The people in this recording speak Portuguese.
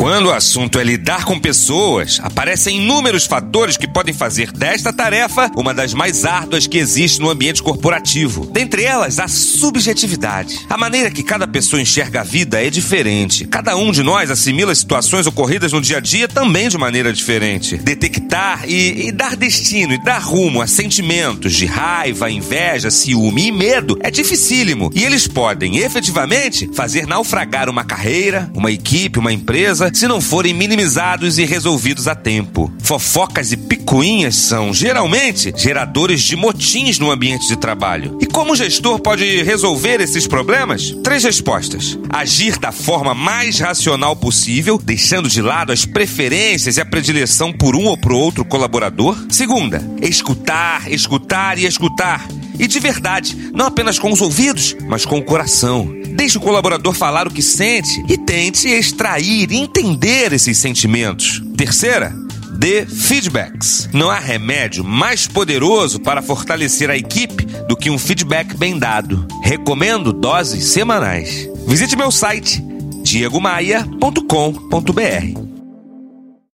Quando o assunto é lidar com pessoas, aparecem inúmeros fatores que podem fazer desta tarefa uma das mais árduas que existe no ambiente corporativo. Dentre elas, a subjetividade. A maneira que cada pessoa enxerga a vida é diferente. Cada um de nós assimila situações ocorridas no dia a dia também de maneira diferente. Detectar e, e dar destino e dar rumo a sentimentos de raiva, inveja, ciúme e medo é dificílimo. E eles podem, efetivamente, fazer naufragar uma carreira, uma equipe, uma empresa se não forem minimizados e resolvidos a tempo. Fofocas e picuinhas são, geralmente, geradores de motins no ambiente de trabalho. E como o gestor pode resolver esses problemas? Três respostas. Agir da forma mais racional possível, deixando de lado as preferências e a predileção por um ou por outro colaborador. Segunda, escutar, escutar e escutar. E de verdade, não apenas com os ouvidos, mas com o coração. Deixe o colaborador falar o que sente e tente extrair e entender esses sentimentos. Terceira, dê feedbacks. Não há remédio mais poderoso para fortalecer a equipe do que um feedback bem dado. Recomendo doses semanais. Visite meu site diegomaia.com.br.